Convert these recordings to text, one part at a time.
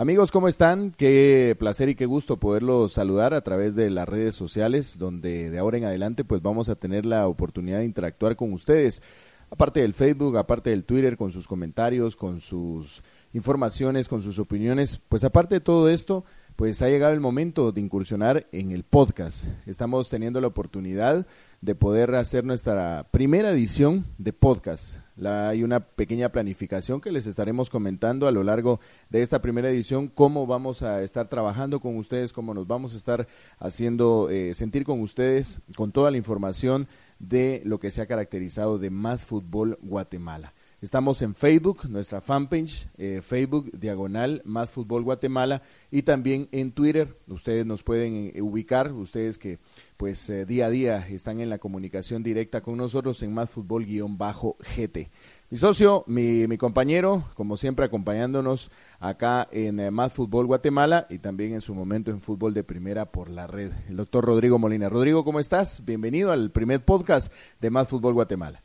Amigos, ¿cómo están? Qué placer y qué gusto poderlos saludar a través de las redes sociales, donde de ahora en adelante pues vamos a tener la oportunidad de interactuar con ustedes, aparte del Facebook, aparte del Twitter, con sus comentarios, con sus informaciones, con sus opiniones. Pues aparte de todo esto, pues ha llegado el momento de incursionar en el podcast. Estamos teniendo la oportunidad de poder hacer nuestra primera edición de podcast. Hay una pequeña planificación que les estaremos comentando a lo largo de esta primera edición, cómo vamos a estar trabajando con ustedes, cómo nos vamos a estar haciendo eh, sentir con ustedes con toda la información de lo que se ha caracterizado de Más Fútbol Guatemala. Estamos en Facebook, nuestra fanpage, eh, Facebook Diagonal Más Fútbol Guatemala y también en Twitter. Ustedes nos pueden eh, ubicar, ustedes que pues eh, día a día están en la comunicación directa con nosotros en Más Fútbol-GT. Mi socio, mi, mi, compañero, como siempre acompañándonos acá en Más Fútbol Guatemala y también en su momento en Fútbol de Primera por la red, el doctor Rodrigo Molina. Rodrigo, ¿cómo estás? Bienvenido al primer podcast de Más Fútbol Guatemala.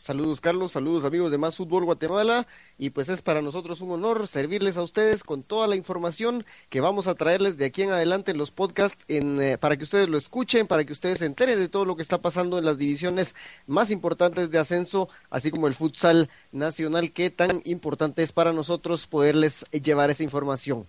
Saludos Carlos, saludos amigos de Más Fútbol Guatemala. Y pues es para nosotros un honor servirles a ustedes con toda la información que vamos a traerles de aquí en adelante en los podcasts en, eh, para que ustedes lo escuchen, para que ustedes se enteren de todo lo que está pasando en las divisiones más importantes de ascenso, así como el futsal nacional que tan importante es para nosotros poderles llevar esa información.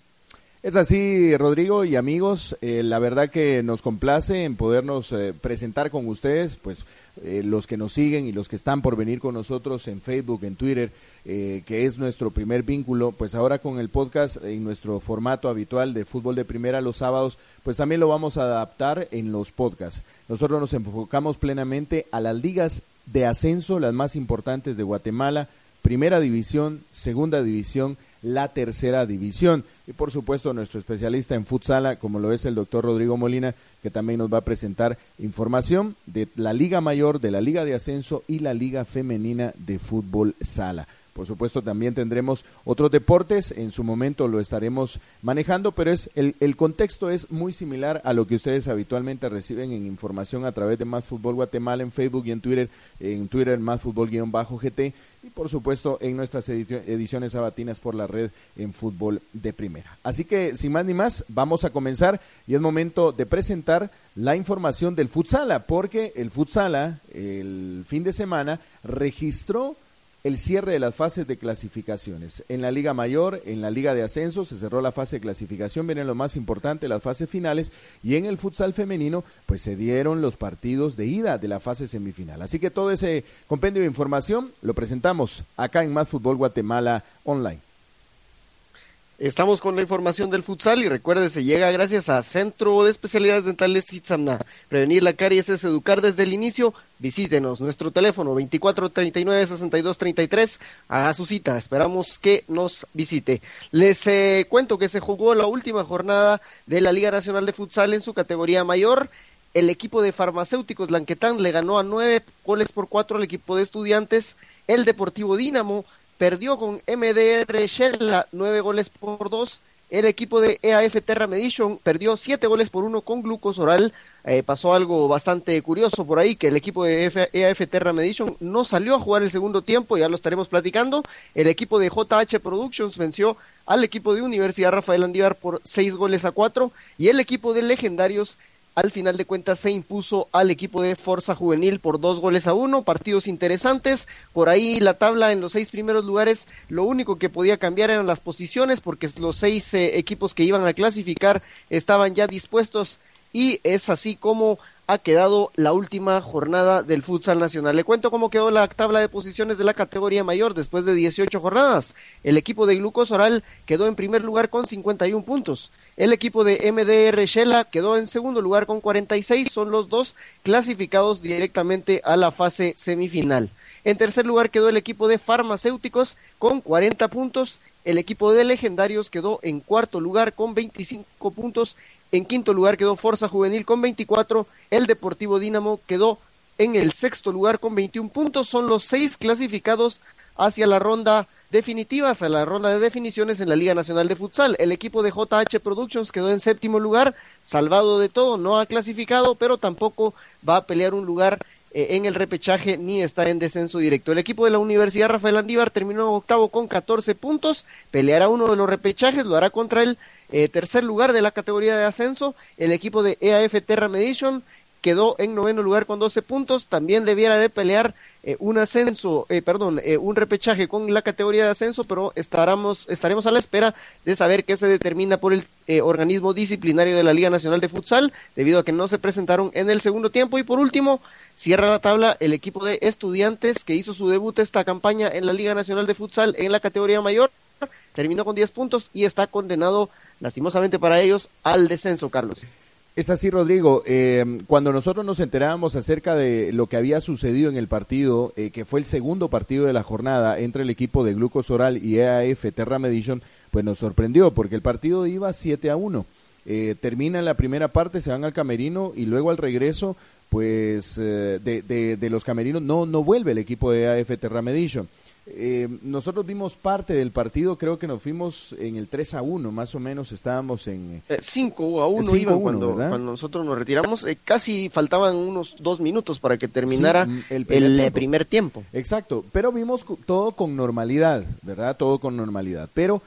Es así, Rodrigo y amigos, eh, la verdad que nos complace en podernos eh, presentar con ustedes, pues eh, los que nos siguen y los que están por venir con nosotros en Facebook, en Twitter, que es nuestro primer vínculo, pues ahora con el podcast en nuestro formato habitual de fútbol de primera los sábados, pues también lo vamos a adaptar en los podcasts. Nosotros nos enfocamos plenamente a las ligas de ascenso, las más importantes de Guatemala, primera división, segunda división, la tercera división. Y por supuesto nuestro especialista en futsala, como lo es el doctor Rodrigo Molina, que también nos va a presentar información de la Liga Mayor, de la Liga de Ascenso y la Liga Femenina de Fútbol Sala. Por supuesto, también tendremos otros deportes, en su momento lo estaremos manejando, pero es el, el, contexto es muy similar a lo que ustedes habitualmente reciben en información a través de Más Fútbol Guatemala en Facebook y en Twitter, en Twitter Más Fútbol-GT y por supuesto en nuestras ediciones sabatinas por la red en fútbol de primera. Así que sin más ni más, vamos a comenzar y es momento de presentar la información del futsala, porque el futsala el fin de semana registró el cierre de las fases de clasificaciones. En la Liga Mayor, en la Liga de Ascenso, se cerró la fase de clasificación, vienen lo más importante, las fases finales, y en el futsal femenino, pues se dieron los partidos de ida de la fase semifinal. Así que todo ese compendio de información lo presentamos acá en Más Fútbol Guatemala Online. Estamos con la información del futsal y recuerde, se llega gracias a Centro de Especialidades Dentales Itzamna. Prevenir la caries es educar desde el inicio. Visítenos, nuestro teléfono 2439-6233. Haga su cita, esperamos que nos visite. Les eh, cuento que se jugó la última jornada de la Liga Nacional de Futsal en su categoría mayor. El equipo de farmacéuticos Lanquetán le ganó a nueve goles por cuatro al equipo de estudiantes. El Deportivo Dínamo perdió con MDR Shella nueve goles por dos. El equipo de EAF Terra Medition perdió siete goles por uno con Glucos Oral. Eh, pasó algo bastante curioso por ahí, que el equipo de EAF Terra Medition no salió a jugar el segundo tiempo, ya lo estaremos platicando. El equipo de JH Productions venció al equipo de Universidad Rafael Andívar por seis goles a cuatro. Y el equipo de Legendarios al final de cuentas se impuso al equipo de Forza Juvenil por dos goles a uno, partidos interesantes, por ahí la tabla en los seis primeros lugares, lo único que podía cambiar eran las posiciones porque los seis eh, equipos que iban a clasificar estaban ya dispuestos y es así como ha quedado la última jornada del futsal nacional. Le cuento cómo quedó la tabla de posiciones de la categoría mayor después de 18 jornadas. El equipo de Glucos Oral quedó en primer lugar con 51 puntos. El equipo de MDR Shela quedó en segundo lugar con 46. Son los dos clasificados directamente a la fase semifinal. En tercer lugar quedó el equipo de farmacéuticos con 40 puntos el equipo de Legendarios quedó en cuarto lugar con 25 puntos. En quinto lugar quedó Forza Juvenil con 24. El Deportivo Dínamo quedó en el sexto lugar con 21 puntos. Son los seis clasificados hacia la ronda definitiva, hacia la ronda de definiciones en la Liga Nacional de Futsal. El equipo de JH Productions quedó en séptimo lugar, salvado de todo, no ha clasificado, pero tampoco va a pelear un lugar eh, en el repechaje ni está en descenso directo. El equipo de la Universidad Rafael Andívar terminó octavo con 14 puntos, peleará uno de los repechajes, lo hará contra el eh, tercer lugar de la categoría de ascenso. El equipo de EAF Terra Medition quedó en noveno lugar con 12 puntos, también debiera de pelear eh, un ascenso, eh, perdón, eh, un repechaje con la categoría de ascenso, pero estaremos, estaremos a la espera de saber qué se determina por el organismo disciplinario de la Liga Nacional de Futsal, debido a que no se presentaron en el segundo tiempo. Y por último, cierra la tabla el equipo de estudiantes que hizo su debut esta campaña en la Liga Nacional de Futsal en la categoría mayor, terminó con 10 puntos y está condenado, lastimosamente para ellos, al descenso, Carlos. Es así, Rodrigo. Eh, cuando nosotros nos enterábamos acerca de lo que había sucedido en el partido, eh, que fue el segundo partido de la jornada entre el equipo de Glucosoral y EAF Terra Medition, pues nos sorprendió porque el partido iba 7 a 1. Eh, termina la primera parte, se van al camerino y luego al regreso, pues de, de, de, los camerinos no, no vuelve el equipo de EAF Terra Medition. Eh, nosotros vimos parte del partido, creo que nos fuimos en el 3 a 1, más o menos estábamos en... 5 eh, a 1 iban cuando, cuando, nosotros nos retiramos, eh, casi faltaban unos dos minutos para que terminara el, primer, primer, tiempo. Exacto, pero vimos todo con normalidad, ¿verdad? Todo con normalidad, pero...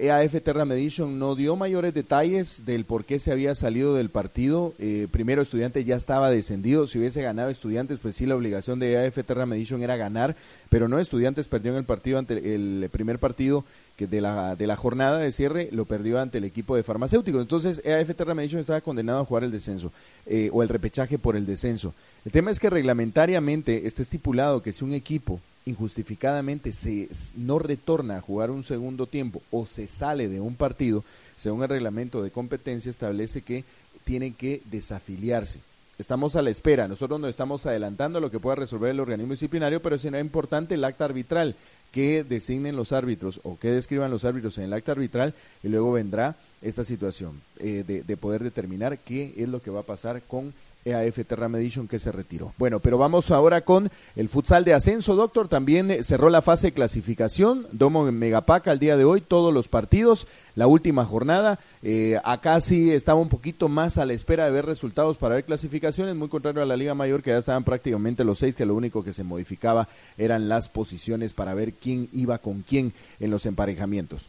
EAF Terra Medition no dio mayores detalles del por qué se había salido del partido. Eh, primero, Estudiantes ya estaba descendido. Si hubiese ganado Estudiantes, pues sí, la obligación de EAF Terra Medition era ganar, pero no Estudiantes perdió en el partido ante el primer partido que de la, de la jornada de cierre lo perdió ante el equipo de farmacéuticos. Entonces, EAF Terra Medition estaba condenado a jugar el descenso eh, o el repechaje por el descenso. El tema es que reglamentariamente está estipulado que si un equipo injustificadamente se no retorna a jugar un segundo tiempo o se sale de un partido, según el reglamento de competencia establece que tienen que desafiliarse. Estamos a la espera, nosotros nos estamos adelantando a lo que pueda resolver el organismo disciplinario, pero será importante el acta arbitral, que designen los árbitros o que describan los árbitros en el acta arbitral y luego vendrá esta situación eh, de, de poder determinar qué es lo que va a pasar con EAF Terra Medition que se retiró. Bueno, pero vamos ahora con el futsal de ascenso, doctor. También eh, cerró la fase de clasificación. Domo en Megapaca al día de hoy, todos los partidos, la última jornada. Eh, acá sí estaba un poquito más a la espera de ver resultados para ver clasificaciones, muy contrario a la Liga Mayor, que ya estaban prácticamente los seis, que lo único que se modificaba eran las posiciones para ver quién iba con quién en los emparejamientos.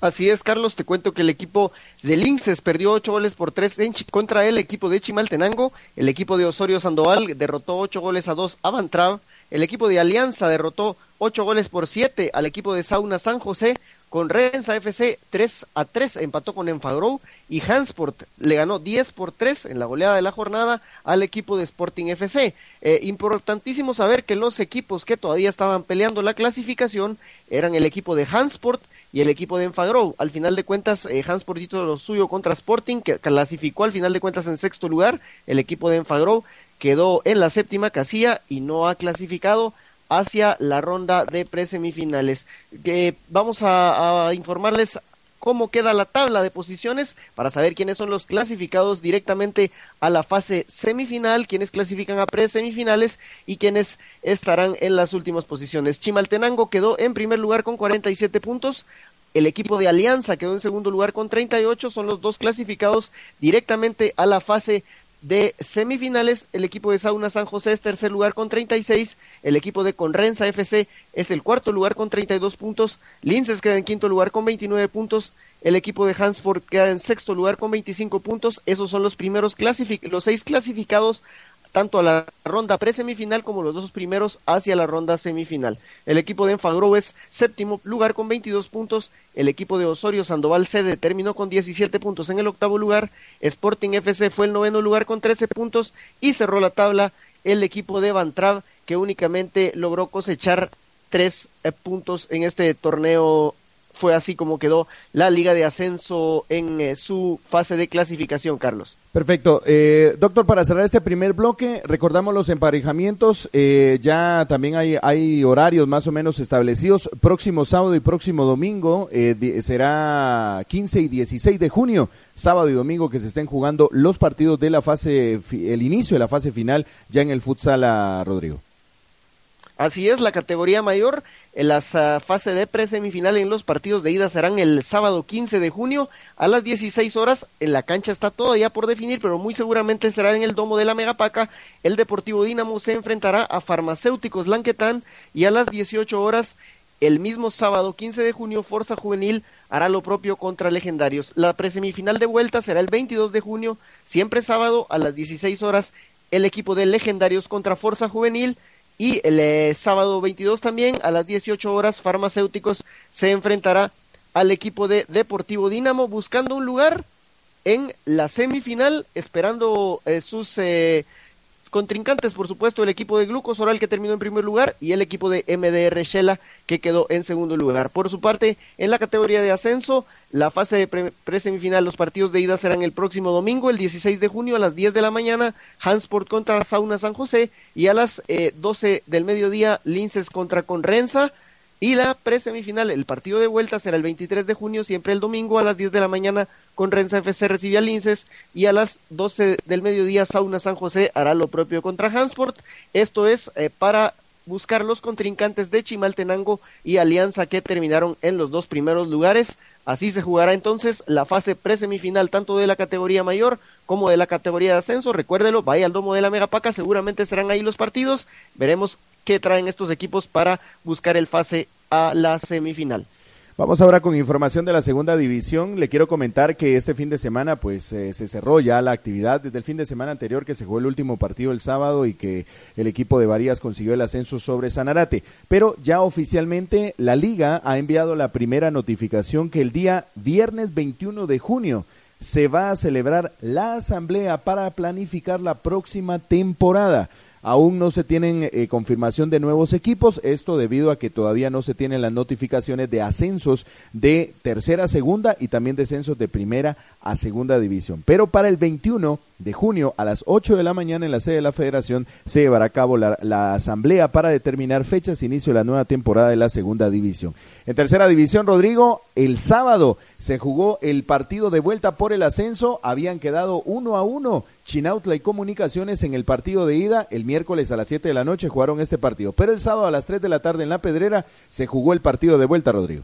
Así es, Carlos, te cuento que el equipo de Linces perdió ocho goles por tres contra el equipo de Chimaltenango, el equipo de Osorio Sandoval derrotó ocho goles a dos a Bantrav, el equipo de Alianza derrotó ocho goles por siete al equipo de Sauna San José, con Renza FC 3 a 3 empató con Enfagrow y Hansport le ganó 10 por 3 en la goleada de la jornada al equipo de Sporting FC. Eh, importantísimo saber que los equipos que todavía estaban peleando la clasificación eran el equipo de Hansport y el equipo de Enfagrow. Al final de cuentas, eh, Hansport hizo lo suyo contra Sporting, que clasificó al final de cuentas en sexto lugar. El equipo de Enfagrow quedó en la séptima casilla y no ha clasificado hacia la ronda de presemifinales. Que vamos a, informarles cómo queda la tabla de posiciones para saber quiénes son los clasificados directamente a la fase semifinal, quiénes clasifican a presemifinales y quiénes estarán en las últimas posiciones. Chimaltenango quedó en primer lugar con 47 puntos. El equipo de Alianza quedó en segundo lugar con 38, son los dos clasificados directamente a la fase de semifinales, el equipo de Sauna San José es tercer lugar con 36, el equipo de Conrenza FC es el cuarto lugar con 32 puntos, Linces queda en quinto lugar con 29 puntos, el equipo de Hansford queda en sexto lugar con 25 puntos, esos son los primeros los seis clasificados tanto a la ronda presemifinal como los dos primeros hacia la ronda semifinal. El equipo de Enfagro es séptimo lugar con 22 puntos, el equipo de Osorio Sandoval sede terminó con 17 puntos en el octavo lugar, Sporting FC fue el noveno lugar con 13 puntos y cerró la tabla el equipo de Bantrav que únicamente logró cosechar tres eh, puntos en este torneo fue así como quedó la Liga de Ascenso en eh, su fase de clasificación, Carlos. Perfecto. Eh, doctor, para cerrar este primer bloque, recordamos los emparejamientos. Eh, ya también hay, hay horarios más o menos establecidos. Próximo sábado y próximo domingo será 15 y 16 de junio, sábado y domingo que se estén jugando los partidos de la fase, el inicio de la fase final ya en el futsal a Rodrigo. Así es, la categoría mayor, en la fase de presemifinal en los partidos de ida serán el sábado 15 de junio a las 16 horas. En la cancha está todavía por definir, pero muy seguramente será en el domo de la Megapaca. El Deportivo Dinamo se enfrentará a Farmacéuticos Lanquetán y a las 18 horas el mismo sábado 15 de junio Forza Juvenil hará lo propio contra Legendarios. La presemifinal de vuelta será el 22 de junio, siempre sábado a las 16 horas el equipo de Legendarios contra Forza Juvenil y el eh, sábado 22 también a las 18 horas Farmacéuticos se enfrentará al equipo de Deportivo Dinamo buscando un lugar en la semifinal, esperando eh, sus eh, contrincantes, por supuesto, el equipo de Glucos Oral que terminó en primer lugar y el equipo de MDR Shela que quedó en segundo lugar. Por su parte, en la categoría de ascenso, la fase de pre-semifinal, los partidos de ida serán el próximo domingo, el 16 de junio a las 10 de la mañana, Hansport contra Sauna San José y a las 12 eh, del mediodía, Linces contra Conrenza. Y la presemifinal, el partido de vuelta será el 23 de junio, siempre el domingo a las 10 de la mañana, con Renza FC recibe a Linces y a las 12 del mediodía Sauna San José hará lo propio contra Hansport. Esto es eh, para buscar los contrincantes de Chimaltenango y Alianza que terminaron en los dos primeros lugares. Así se jugará entonces la fase presemifinal tanto de la categoría mayor como de la categoría de ascenso. Recuérdelo, vaya al domo de la Megapaca, seguramente serán ahí los partidos. Veremos qué traen estos equipos para buscar el fase a la semifinal. Vamos ahora con información de la segunda división. Le quiero comentar que este fin de semana pues eh, se cerró ya la actividad desde el fin de semana anterior que se jugó el último partido el sábado y que el equipo de Varías consiguió el ascenso sobre Sanarate. Pero ya oficialmente la liga ha enviado la primera notificación que el día viernes 21 de junio se va a celebrar la asamblea para planificar la próxima temporada. Aún no se tienen eh, confirmación de nuevos equipos, esto debido a que todavía no se tienen las notificaciones de ascensos de tercera a segunda y también descensos de primera a segunda división. Pero para el 21 de junio a las 8 de la mañana en la sede de la federación se llevará a cabo la, la asamblea para determinar fechas de inicio de la nueva temporada de la segunda división. En tercera división, Rodrigo, el sábado se jugó el partido de vuelta por el ascenso, habían quedado uno a uno Chinautla y Comunicaciones en el partido de ida. El miércoles a las 7 de la noche jugaron este partido. Pero el sábado a las 3 de la tarde en La Pedrera se jugó el partido de vuelta, Rodrigo.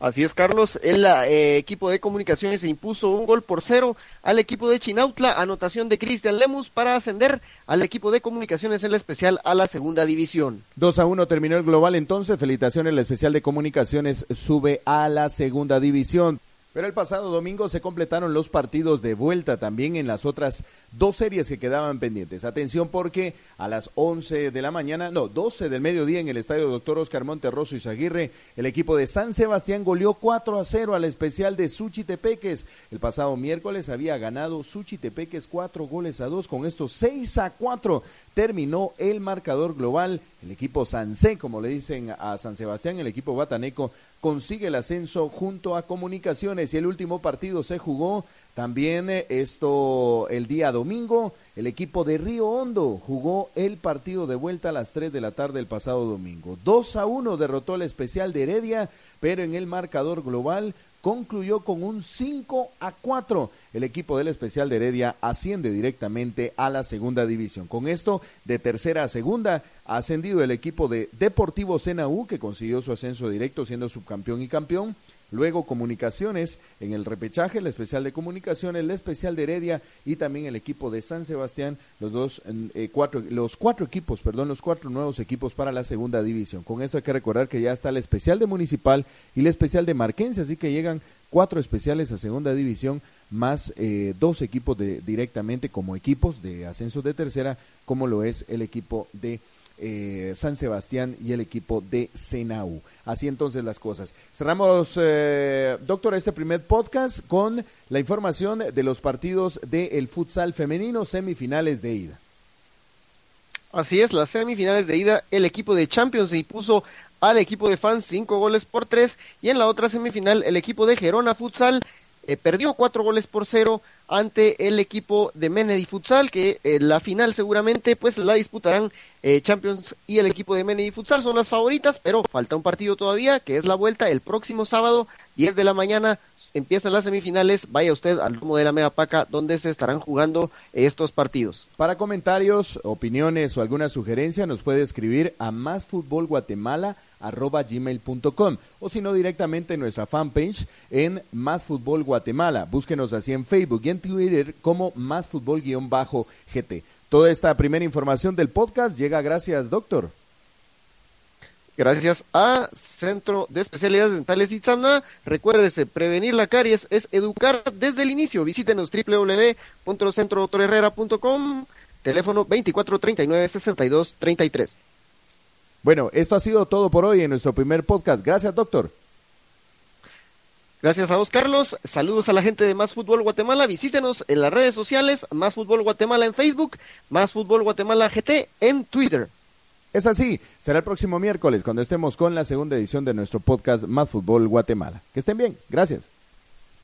Así es, Carlos. El eh, equipo de comunicaciones se impuso un gol por cero al equipo de Chinautla. Anotación de Cristian Lemus para ascender al equipo de comunicaciones en la especial a la segunda división. 2 a 1 terminó el global entonces. Felicitaciones, el especial de comunicaciones sube a la segunda división. Pero el pasado domingo se completaron los partidos de vuelta también en las otras dos series que quedaban pendientes. Atención porque a las 11 de la mañana, no, 12 del mediodía en el estadio Doctor Oscar Monterroso y Zaguirre, el equipo de San Sebastián goleó 4 a 0 al especial de Suchitepeques. El pasado miércoles había ganado Suchitepeques 4 goles a 2, con estos 6 a 4 terminó el marcador global. El equipo Sansé, como le dicen a San Sebastián, el equipo bataneco consigue el ascenso junto a Comunicaciones y el último partido se jugó también eh, esto el día domingo. El equipo de Río Hondo jugó el partido de vuelta a las 3 de la tarde el pasado domingo. 2 a 1 derrotó el especial de Heredia, pero en el marcador global concluyó con un 5 a 4. El equipo del especial de Heredia asciende directamente a la segunda división. Con esto, de tercera a segunda, ha ascendido el equipo de Deportivo Senaú, que consiguió su ascenso directo siendo subcampeón y campeón. Luego Comunicaciones en el repechaje, el especial de Comunicaciones, el especial de Heredia y también el equipo de San Sebastián, los dos eh, cuatro, los cuatro equipos, perdón, los cuatro nuevos equipos para la segunda división. Con esto hay que recordar que ya está el especial de Municipal y el especial de Marquense, así que llegan cuatro especiales a segunda división más eh, dos equipos de, directamente como equipos de ascenso de tercera, como lo es el equipo de eh, San Sebastián y el equipo de Senau. Así entonces las cosas. Cerramos, eh, doctor, este primer podcast con la información de los partidos del futsal femenino semifinales de ida. Así es, las semifinales de ida, el equipo de Champions se impuso al equipo de fans cinco goles por tres y en la otra semifinal el equipo de Gerona Futsal eh, perdió cuatro goles por cero ante el equipo de Menedy Futsal, que eh, la final seguramente pues la disputarán eh, Champions y el equipo de Menedy Futsal, son las favoritas, pero falta un partido todavía, que es la vuelta el próximo sábado, 10 de la mañana, empiezan las semifinales, vaya usted al rumbo de la Mega Paca, donde se estarán jugando estos partidos. Para comentarios, opiniones o alguna sugerencia, nos puede escribir a Más Fútbol Guatemala arroba gmail.com o si no directamente en nuestra fanpage en Más Fútbol Guatemala. Búsquenos así en Facebook y en Twitter como Más Fútbol-GT. Toda esta primera información del podcast llega gracias, doctor. Gracias a Centro de Especialidades Dentales Itzamna. Recuérdese, prevenir la caries es educar desde el inicio. Visítenos www.centrodoctorherrera.com, teléfono 2439-6233. Bueno, esto ha sido todo por hoy en nuestro primer podcast. Gracias, doctor. Gracias a vos, Carlos. Saludos a la gente de Más Fútbol Guatemala. Visítenos en las redes sociales, Más Fútbol Guatemala en Facebook, Más Fútbol Guatemala GT en Twitter. Es así, será el próximo miércoles cuando estemos con la segunda edición de nuestro podcast Más Fútbol Guatemala. Que estén bien, gracias.